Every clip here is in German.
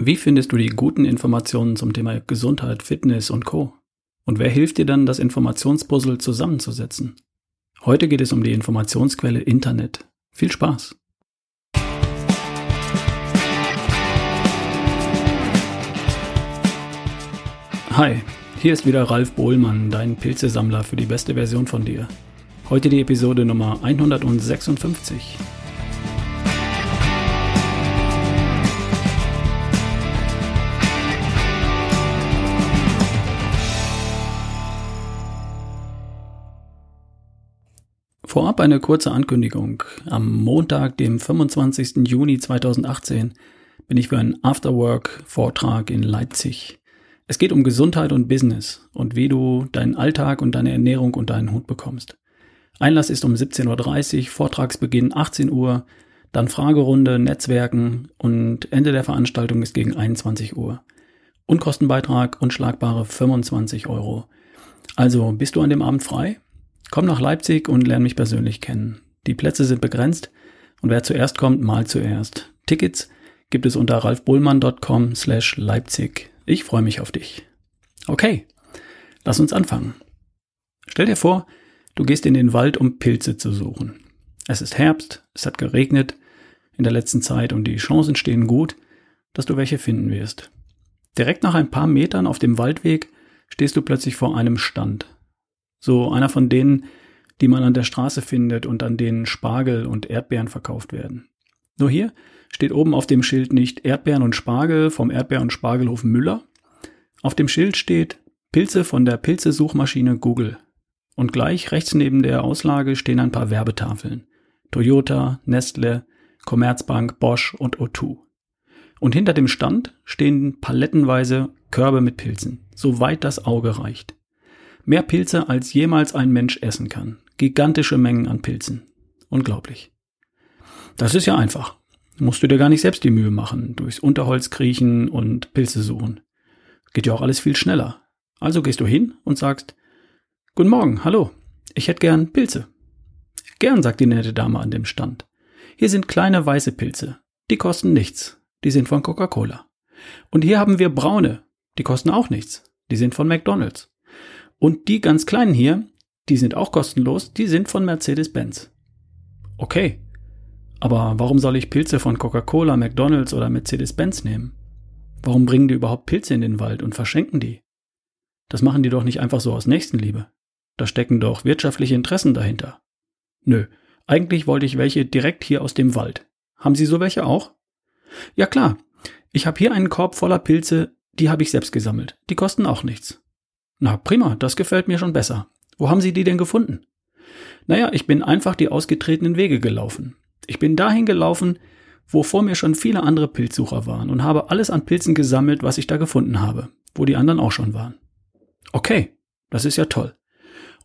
Wie findest du die guten Informationen zum Thema Gesundheit, Fitness und Co? Und wer hilft dir dann, das Informationspuzzle zusammenzusetzen? Heute geht es um die Informationsquelle Internet. Viel Spaß! Hi, hier ist wieder Ralf Bohlmann, dein Pilzesammler für die beste Version von dir. Heute die Episode Nummer 156. Vorab eine kurze Ankündigung. Am Montag, dem 25. Juni 2018, bin ich für einen Afterwork-Vortrag in Leipzig. Es geht um Gesundheit und Business und wie du deinen Alltag und deine Ernährung unter einen Hut bekommst. Einlass ist um 17.30 Uhr, Vortragsbeginn 18 Uhr, dann Fragerunde, Netzwerken und Ende der Veranstaltung ist gegen 21 Uhr. Unkostenbeitrag und schlagbare 25 Euro. Also, bist du an dem Abend frei? Komm nach Leipzig und lern mich persönlich kennen. Die Plätze sind begrenzt und wer zuerst kommt, mal zuerst. Tickets gibt es unter ralfbullmann.com slash Leipzig. Ich freue mich auf dich. Okay, lass uns anfangen. Stell dir vor, du gehst in den Wald, um Pilze zu suchen. Es ist Herbst, es hat geregnet in der letzten Zeit und die Chancen stehen gut, dass du welche finden wirst. Direkt nach ein paar Metern auf dem Waldweg stehst du plötzlich vor einem Stand. So einer von denen, die man an der Straße findet und an denen Spargel und Erdbeeren verkauft werden. Nur hier steht oben auf dem Schild nicht Erdbeeren und Spargel vom Erdbeer- und Spargelhof Müller. Auf dem Schild steht Pilze von der Pilzesuchmaschine Google. Und gleich rechts neben der Auslage stehen ein paar Werbetafeln. Toyota, Nestle, Commerzbank, Bosch und O2. Und hinter dem Stand stehen palettenweise Körbe mit Pilzen, soweit das Auge reicht. Mehr Pilze als jemals ein Mensch essen kann. Gigantische Mengen an Pilzen. Unglaublich. Das ist ja einfach. Musst du dir gar nicht selbst die Mühe machen, durchs Unterholz kriechen und Pilze suchen. Geht ja auch alles viel schneller. Also gehst du hin und sagst, Guten Morgen, hallo, ich hätte gern Pilze. Gern, sagt die nette Dame an dem Stand. Hier sind kleine weiße Pilze. Die kosten nichts. Die sind von Coca-Cola. Und hier haben wir braune. Die kosten auch nichts. Die sind von McDonald's. Und die ganz kleinen hier, die sind auch kostenlos, die sind von Mercedes-Benz. Okay. Aber warum soll ich Pilze von Coca-Cola, McDonald's oder Mercedes-Benz nehmen? Warum bringen die überhaupt Pilze in den Wald und verschenken die? Das machen die doch nicht einfach so aus Nächstenliebe. Da stecken doch wirtschaftliche Interessen dahinter. Nö, eigentlich wollte ich welche direkt hier aus dem Wald. Haben Sie so welche auch? Ja klar. Ich habe hier einen Korb voller Pilze, die habe ich selbst gesammelt. Die kosten auch nichts. Na prima, das gefällt mir schon besser. Wo haben Sie die denn gefunden? Naja, ich bin einfach die ausgetretenen Wege gelaufen. Ich bin dahin gelaufen, wo vor mir schon viele andere Pilzsucher waren und habe alles an Pilzen gesammelt, was ich da gefunden habe, wo die anderen auch schon waren. Okay, das ist ja toll.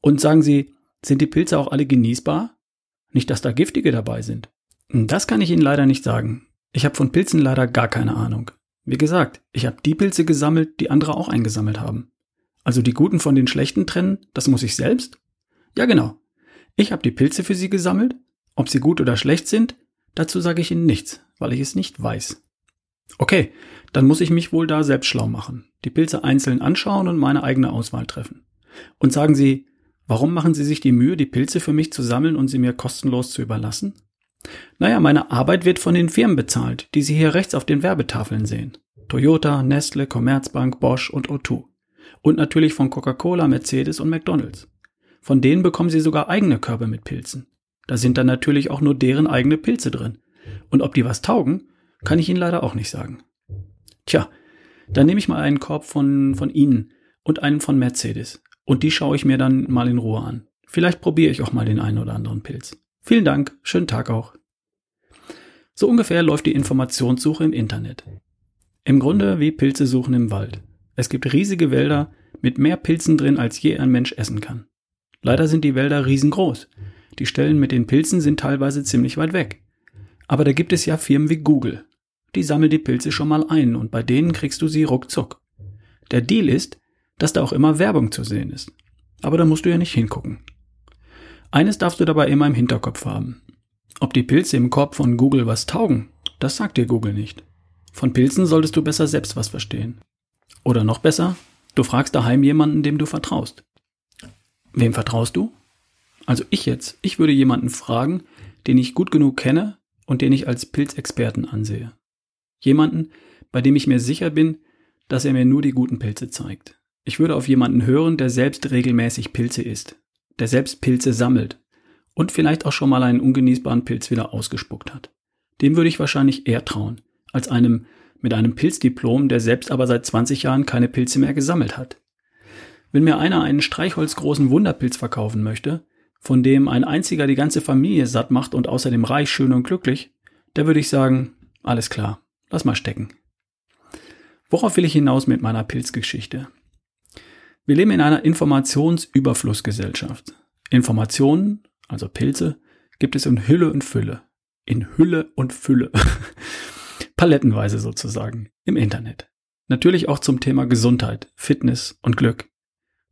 Und sagen Sie, sind die Pilze auch alle genießbar? Nicht, dass da giftige dabei sind. Das kann ich Ihnen leider nicht sagen. Ich habe von Pilzen leider gar keine Ahnung. Wie gesagt, ich habe die Pilze gesammelt, die andere auch eingesammelt haben. Also die guten von den schlechten trennen, das muss ich selbst? Ja, genau. Ich habe die Pilze für Sie gesammelt. Ob sie gut oder schlecht sind, dazu sage ich Ihnen nichts, weil ich es nicht weiß. Okay, dann muss ich mich wohl da selbst schlau machen, die Pilze einzeln anschauen und meine eigene Auswahl treffen. Und sagen Sie, warum machen Sie sich die Mühe, die Pilze für mich zu sammeln und sie mir kostenlos zu überlassen? Naja, meine Arbeit wird von den Firmen bezahlt, die Sie hier rechts auf den Werbetafeln sehen. Toyota, Nestle, Commerzbank, Bosch und O2. Und natürlich von Coca-Cola, Mercedes und McDonald's. Von denen bekommen sie sogar eigene Körbe mit Pilzen. Da sind dann natürlich auch nur deren eigene Pilze drin. Und ob die was taugen, kann ich Ihnen leider auch nicht sagen. Tja, dann nehme ich mal einen Korb von, von Ihnen und einen von Mercedes. Und die schaue ich mir dann mal in Ruhe an. Vielleicht probiere ich auch mal den einen oder anderen Pilz. Vielen Dank, schönen Tag auch. So ungefähr läuft die Informationssuche im Internet. Im Grunde wie Pilze suchen im Wald. Es gibt riesige Wälder mit mehr Pilzen drin, als je ein Mensch essen kann. Leider sind die Wälder riesengroß. Die Stellen mit den Pilzen sind teilweise ziemlich weit weg. Aber da gibt es ja Firmen wie Google. Die sammeln die Pilze schon mal ein und bei denen kriegst du sie ruckzuck. Der Deal ist, dass da auch immer Werbung zu sehen ist. Aber da musst du ja nicht hingucken. Eines darfst du dabei immer im Hinterkopf haben. Ob die Pilze im Korb von Google was taugen, das sagt dir Google nicht. Von Pilzen solltest du besser selbst was verstehen. Oder noch besser, du fragst daheim jemanden, dem du vertraust. Wem vertraust du? Also ich jetzt. Ich würde jemanden fragen, den ich gut genug kenne und den ich als Pilzexperten ansehe. Jemanden, bei dem ich mir sicher bin, dass er mir nur die guten Pilze zeigt. Ich würde auf jemanden hören, der selbst regelmäßig Pilze isst, der selbst Pilze sammelt und vielleicht auch schon mal einen ungenießbaren Pilz wieder ausgespuckt hat. Dem würde ich wahrscheinlich eher trauen, als einem mit einem Pilzdiplom, der selbst aber seit 20 Jahren keine Pilze mehr gesammelt hat. Wenn mir einer einen streichholzgroßen Wunderpilz verkaufen möchte, von dem ein einziger die ganze Familie satt macht und außerdem reich, schön und glücklich, da würde ich sagen, alles klar, lass mal stecken. Worauf will ich hinaus mit meiner Pilzgeschichte? Wir leben in einer Informationsüberflussgesellschaft. Informationen, also Pilze, gibt es in Hülle und Fülle. In Hülle und Fülle. Palettenweise sozusagen. Im Internet. Natürlich auch zum Thema Gesundheit, Fitness und Glück.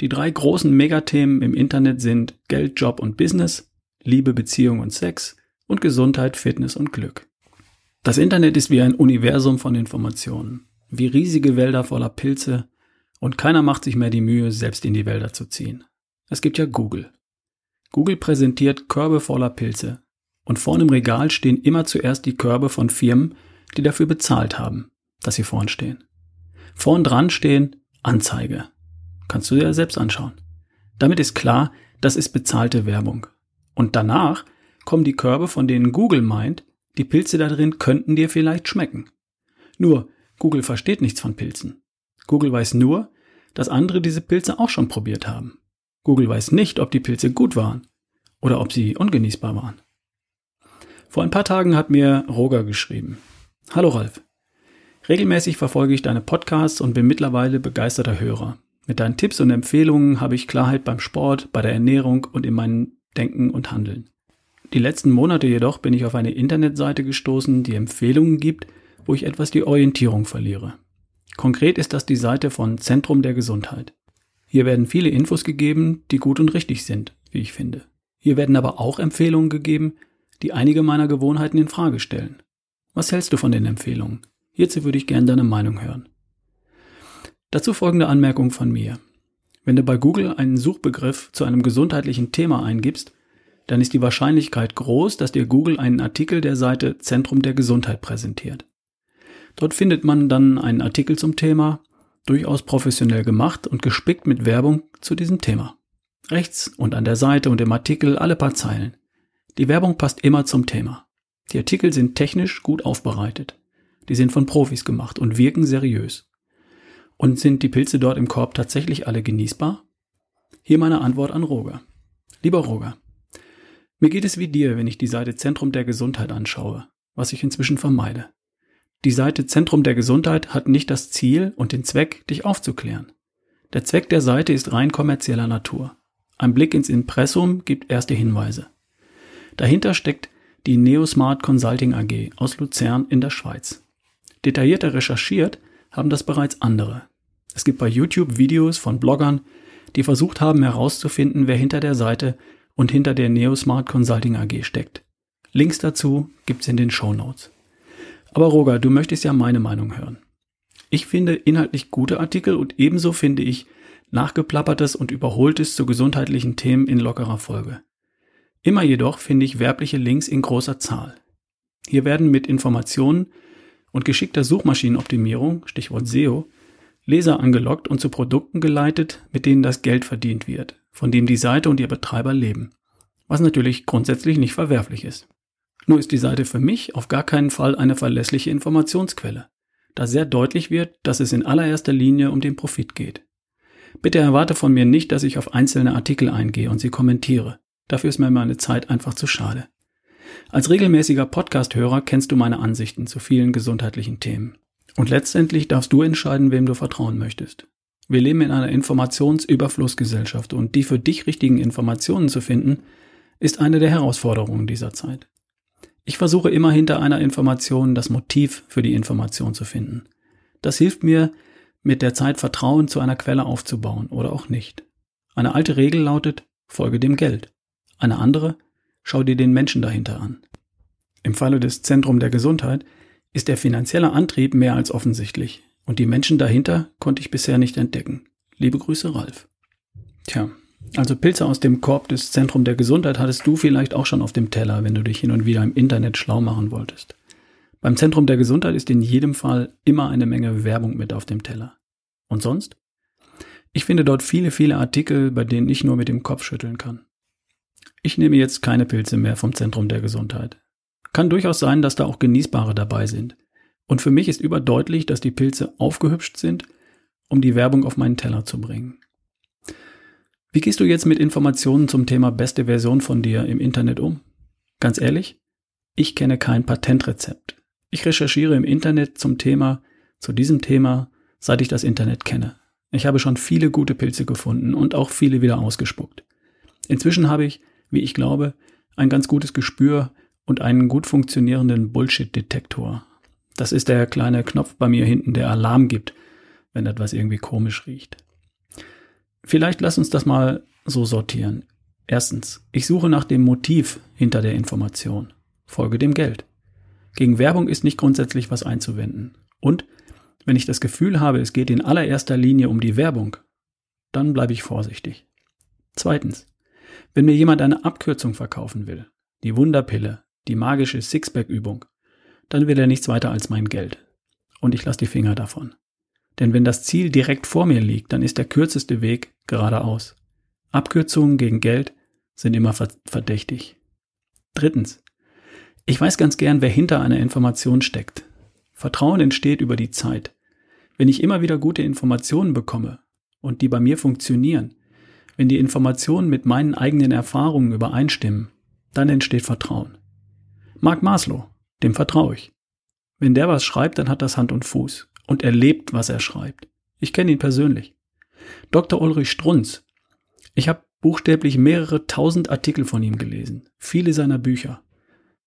Die drei großen Megathemen im Internet sind Geld, Job und Business, Liebe, Beziehung und Sex und Gesundheit, Fitness und Glück. Das Internet ist wie ein Universum von Informationen, wie riesige Wälder voller Pilze, und keiner macht sich mehr die Mühe, selbst in die Wälder zu ziehen. Es gibt ja Google. Google präsentiert Körbe voller Pilze. Und vorn im Regal stehen immer zuerst die Körbe von Firmen, die dafür bezahlt haben, dass sie vorn stehen. Vorn dran stehen Anzeige. Kannst du dir selbst anschauen. Damit ist klar, das ist bezahlte Werbung. Und danach kommen die Körbe, von denen Google meint, die Pilze da drin könnten dir vielleicht schmecken. Nur, Google versteht nichts von Pilzen. Google weiß nur, dass andere diese Pilze auch schon probiert haben. Google weiß nicht, ob die Pilze gut waren oder ob sie ungenießbar waren. Vor ein paar Tagen hat mir Roger geschrieben. Hallo Ralf. Regelmäßig verfolge ich deine Podcasts und bin mittlerweile begeisterter Hörer. Mit deinen Tipps und Empfehlungen habe ich Klarheit beim Sport, bei der Ernährung und in meinem Denken und Handeln. Die letzten Monate jedoch bin ich auf eine Internetseite gestoßen, die Empfehlungen gibt, wo ich etwas die Orientierung verliere. Konkret ist das die Seite von Zentrum der Gesundheit. Hier werden viele Infos gegeben, die gut und richtig sind, wie ich finde. Hier werden aber auch Empfehlungen gegeben, die einige meiner Gewohnheiten in Frage stellen. Was hältst du von den Empfehlungen? Hierzu würde ich gerne deine Meinung hören. Dazu folgende Anmerkung von mir. Wenn du bei Google einen Suchbegriff zu einem gesundheitlichen Thema eingibst, dann ist die Wahrscheinlichkeit groß, dass dir Google einen Artikel der Seite Zentrum der Gesundheit präsentiert. Dort findet man dann einen Artikel zum Thema, durchaus professionell gemacht und gespickt mit Werbung zu diesem Thema. Rechts und an der Seite und im Artikel alle paar Zeilen. Die Werbung passt immer zum Thema. Die Artikel sind technisch gut aufbereitet. Die sind von Profis gemacht und wirken seriös. Und sind die Pilze dort im Korb tatsächlich alle genießbar? Hier meine Antwort an Roger. Lieber Roger, mir geht es wie dir, wenn ich die Seite Zentrum der Gesundheit anschaue, was ich inzwischen vermeide. Die Seite Zentrum der Gesundheit hat nicht das Ziel und den Zweck, dich aufzuklären. Der Zweck der Seite ist rein kommerzieller Natur. Ein Blick ins Impressum gibt erste Hinweise. Dahinter steckt die Neosmart Consulting AG aus Luzern in der Schweiz. Detaillierter recherchiert haben das bereits andere. Es gibt bei YouTube Videos von Bloggern, die versucht haben herauszufinden, wer hinter der Seite und hinter der Neosmart Consulting AG steckt. Links dazu gibt's in den Show Notes. Aber Roger, du möchtest ja meine Meinung hören. Ich finde inhaltlich gute Artikel und ebenso finde ich nachgeplappertes und überholtes zu gesundheitlichen Themen in lockerer Folge. Immer jedoch finde ich werbliche Links in großer Zahl. Hier werden mit Informationen und geschickter Suchmaschinenoptimierung, Stichwort SEO, Leser angelockt und zu Produkten geleitet, mit denen das Geld verdient wird, von dem die Seite und ihr Betreiber leben. Was natürlich grundsätzlich nicht verwerflich ist. Nur ist die Seite für mich auf gar keinen Fall eine verlässliche Informationsquelle, da sehr deutlich wird, dass es in allererster Linie um den Profit geht. Bitte erwarte von mir nicht, dass ich auf einzelne Artikel eingehe und sie kommentiere. Dafür ist mir meine Zeit einfach zu schade. Als regelmäßiger Podcast-Hörer kennst du meine Ansichten zu vielen gesundheitlichen Themen. Und letztendlich darfst du entscheiden, wem du vertrauen möchtest. Wir leben in einer Informationsüberflussgesellschaft und die für dich richtigen Informationen zu finden, ist eine der Herausforderungen dieser Zeit. Ich versuche immer hinter einer Information das Motiv für die Information zu finden. Das hilft mir, mit der Zeit Vertrauen zu einer Quelle aufzubauen oder auch nicht. Eine alte Regel lautet, folge dem Geld. Eine andere, schau dir den Menschen dahinter an. Im Falle des Zentrum der Gesundheit ist der finanzielle Antrieb mehr als offensichtlich und die Menschen dahinter konnte ich bisher nicht entdecken. Liebe Grüße, Ralf. Tja, also Pilze aus dem Korb des Zentrum der Gesundheit hattest du vielleicht auch schon auf dem Teller, wenn du dich hin und wieder im Internet schlau machen wolltest. Beim Zentrum der Gesundheit ist in jedem Fall immer eine Menge Werbung mit auf dem Teller. Und sonst? Ich finde dort viele, viele Artikel, bei denen ich nur mit dem Kopf schütteln kann. Ich nehme jetzt keine Pilze mehr vom Zentrum der Gesundheit. Kann durchaus sein, dass da auch genießbare dabei sind. Und für mich ist überdeutlich, dass die Pilze aufgehübscht sind, um die Werbung auf meinen Teller zu bringen. Wie gehst du jetzt mit Informationen zum Thema beste Version von dir im Internet um? Ganz ehrlich, ich kenne kein Patentrezept. Ich recherchiere im Internet zum Thema, zu diesem Thema, seit ich das Internet kenne. Ich habe schon viele gute Pilze gefunden und auch viele wieder ausgespuckt. Inzwischen habe ich, wie ich glaube, ein ganz gutes Gespür und einen gut funktionierenden Bullshit-Detektor. Das ist der kleine Knopf bei mir hinten, der Alarm gibt, wenn etwas irgendwie komisch riecht. Vielleicht lass uns das mal so sortieren. Erstens, ich suche nach dem Motiv hinter der Information. Folge dem Geld. Gegen Werbung ist nicht grundsätzlich was einzuwenden. Und wenn ich das Gefühl habe, es geht in allererster Linie um die Werbung, dann bleibe ich vorsichtig. Zweitens, wenn mir jemand eine Abkürzung verkaufen will, die Wunderpille, die magische Sixpack-Übung, dann will er nichts weiter als mein Geld. Und ich lasse die Finger davon. Denn wenn das Ziel direkt vor mir liegt, dann ist der kürzeste Weg geradeaus. Abkürzungen gegen Geld sind immer verdächtig. Drittens. Ich weiß ganz gern, wer hinter einer Information steckt. Vertrauen entsteht über die Zeit. Wenn ich immer wieder gute Informationen bekomme und die bei mir funktionieren, wenn die Informationen mit meinen eigenen Erfahrungen übereinstimmen, dann entsteht Vertrauen. Mark Maslow, dem vertraue ich. Wenn der was schreibt, dann hat das Hand und Fuß und er lebt, was er schreibt. Ich kenne ihn persönlich. Dr. Ulrich Strunz. Ich habe buchstäblich mehrere tausend Artikel von ihm gelesen, viele seiner Bücher.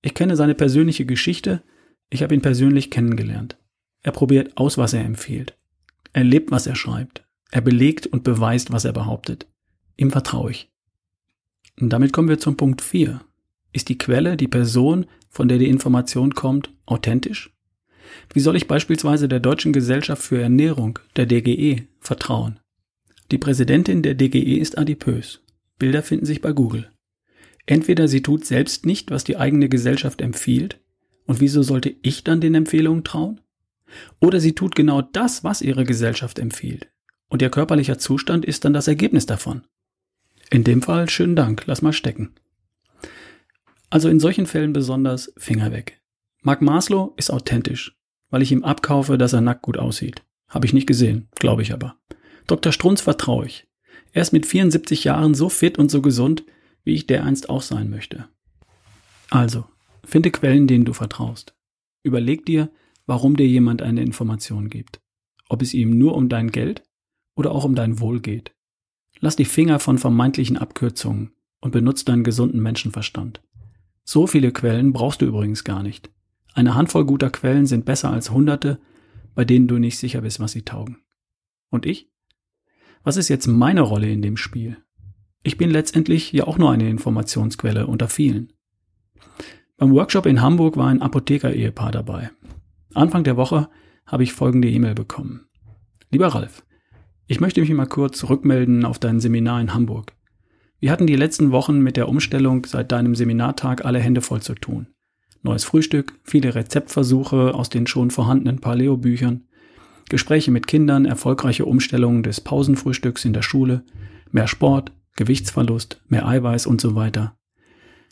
Ich kenne seine persönliche Geschichte, ich habe ihn persönlich kennengelernt. Er probiert aus, was er empfiehlt. Er lebt, was er schreibt. Er belegt und beweist, was er behauptet. Ihm vertraue ich. Und damit kommen wir zum Punkt 4. Ist die Quelle, die Person, von der die Information kommt, authentisch? Wie soll ich beispielsweise der Deutschen Gesellschaft für Ernährung, der DGE, vertrauen? Die Präsidentin der DGE ist adipös. Bilder finden sich bei Google. Entweder sie tut selbst nicht, was die eigene Gesellschaft empfiehlt, und wieso sollte ich dann den Empfehlungen trauen? Oder sie tut genau das, was ihre Gesellschaft empfiehlt, und ihr körperlicher Zustand ist dann das Ergebnis davon. In dem Fall schönen Dank, lass mal stecken. Also in solchen Fällen besonders Finger weg. Mark Maslow ist authentisch, weil ich ihm abkaufe, dass er nackt gut aussieht. Habe ich nicht gesehen, glaube ich aber. Dr. Strunz vertraue ich. Er ist mit 74 Jahren so fit und so gesund, wie ich dereinst auch sein möchte. Also, finde Quellen, denen du vertraust. Überleg dir, warum dir jemand eine Information gibt. Ob es ihm nur um dein Geld oder auch um dein Wohl geht. Lass die Finger von vermeintlichen Abkürzungen und benutze deinen gesunden Menschenverstand. So viele Quellen brauchst du übrigens gar nicht. Eine Handvoll guter Quellen sind besser als hunderte, bei denen du nicht sicher bist, was sie taugen. Und ich? Was ist jetzt meine Rolle in dem Spiel? Ich bin letztendlich ja auch nur eine Informationsquelle unter vielen. Beim Workshop in Hamburg war ein Apotheker-Ehepaar dabei. Anfang der Woche habe ich folgende E-Mail bekommen. Lieber Ralf, ich möchte mich mal kurz rückmelden auf dein Seminar in Hamburg. Wir hatten die letzten Wochen mit der Umstellung seit deinem Seminartag alle Hände voll zu tun. Neues Frühstück, viele Rezeptversuche aus den schon vorhandenen Paleo-Büchern, Gespräche mit Kindern, erfolgreiche Umstellungen des Pausenfrühstücks in der Schule, mehr Sport, Gewichtsverlust, mehr Eiweiß und so weiter.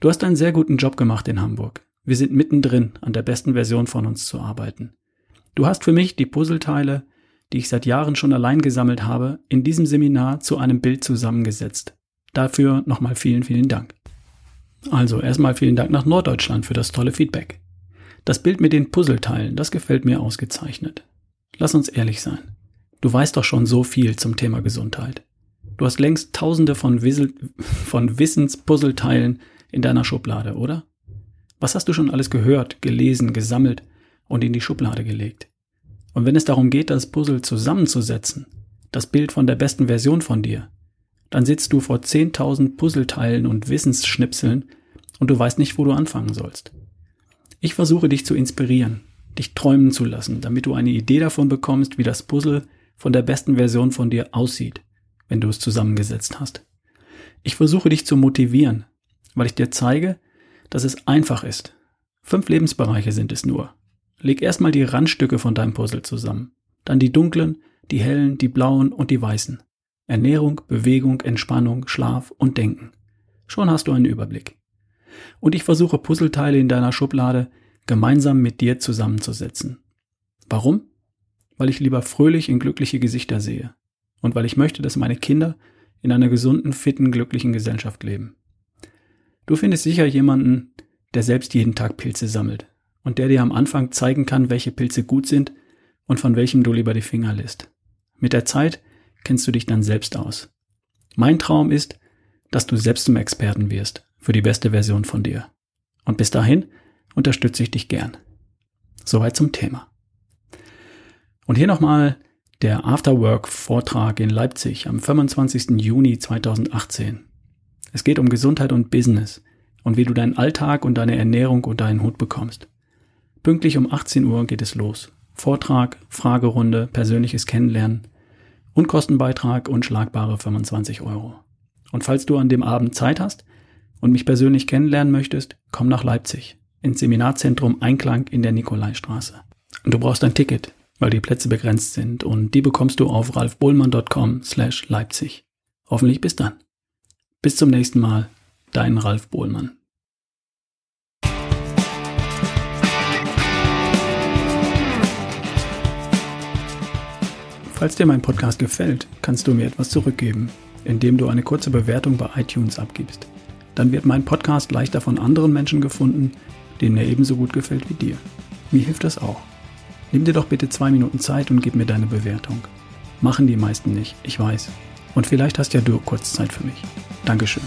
Du hast einen sehr guten Job gemacht in Hamburg. Wir sind mittendrin, an der besten Version von uns zu arbeiten. Du hast für mich die Puzzleteile, die ich seit Jahren schon allein gesammelt habe, in diesem Seminar zu einem Bild zusammengesetzt. Dafür nochmal vielen, vielen Dank. Also erstmal vielen Dank nach Norddeutschland für das tolle Feedback. Das Bild mit den Puzzleteilen, das gefällt mir ausgezeichnet. Lass uns ehrlich sein. Du weißt doch schon so viel zum Thema Gesundheit. Du hast längst tausende von, Wissel von Wissenspuzzleteilen in deiner Schublade, oder? Was hast du schon alles gehört, gelesen, gesammelt und in die Schublade gelegt? Und wenn es darum geht, das Puzzle zusammenzusetzen, das Bild von der besten Version von dir, dann sitzt du vor 10.000 Puzzleteilen und Wissensschnipseln und du weißt nicht, wo du anfangen sollst. Ich versuche dich zu inspirieren, dich träumen zu lassen, damit du eine Idee davon bekommst, wie das Puzzle von der besten Version von dir aussieht, wenn du es zusammengesetzt hast. Ich versuche dich zu motivieren, weil ich dir zeige, dass es einfach ist. Fünf Lebensbereiche sind es nur. Leg erstmal die Randstücke von deinem Puzzle zusammen, dann die dunklen, die hellen, die blauen und die weißen. Ernährung, Bewegung, Entspannung, Schlaf und Denken. Schon hast du einen Überblick. Und ich versuche Puzzleteile in deiner Schublade gemeinsam mit dir zusammenzusetzen. Warum? Weil ich lieber fröhlich in glückliche Gesichter sehe und weil ich möchte, dass meine Kinder in einer gesunden, fitten, glücklichen Gesellschaft leben. Du findest sicher jemanden, der selbst jeden Tag Pilze sammelt und der dir am Anfang zeigen kann, welche Pilze gut sind und von welchem du lieber die Finger lässt. Mit der Zeit kennst du dich dann selbst aus. Mein Traum ist, dass du selbst zum Experten wirst für die beste Version von dir. Und bis dahin unterstütze ich dich gern. Soweit zum Thema. Und hier nochmal der Afterwork-Vortrag in Leipzig am 25. Juni 2018. Es geht um Gesundheit und Business und wie du deinen Alltag und deine Ernährung unter einen Hut bekommst. Pünktlich um 18 Uhr geht es los. Vortrag, Fragerunde, persönliches Kennenlernen, Unkostenbeitrag und schlagbare 25 Euro. Und falls du an dem Abend Zeit hast und mich persönlich kennenlernen möchtest, komm nach Leipzig ins Seminarzentrum Einklang in der Nikolaistraße. Und du brauchst ein Ticket, weil die Plätze begrenzt sind und die bekommst du auf ralfbohlmann.com slash Leipzig. Hoffentlich bis dann. Bis zum nächsten Mal, dein Ralf Bohlmann. Falls dir mein Podcast gefällt, kannst du mir etwas zurückgeben, indem du eine kurze Bewertung bei iTunes abgibst. Dann wird mein Podcast leichter von anderen Menschen gefunden, denen er ebenso gut gefällt wie dir. Mir hilft das auch. Nimm dir doch bitte zwei Minuten Zeit und gib mir deine Bewertung. Machen die meisten nicht, ich weiß. Und vielleicht hast ja du kurz Zeit für mich. Dankeschön.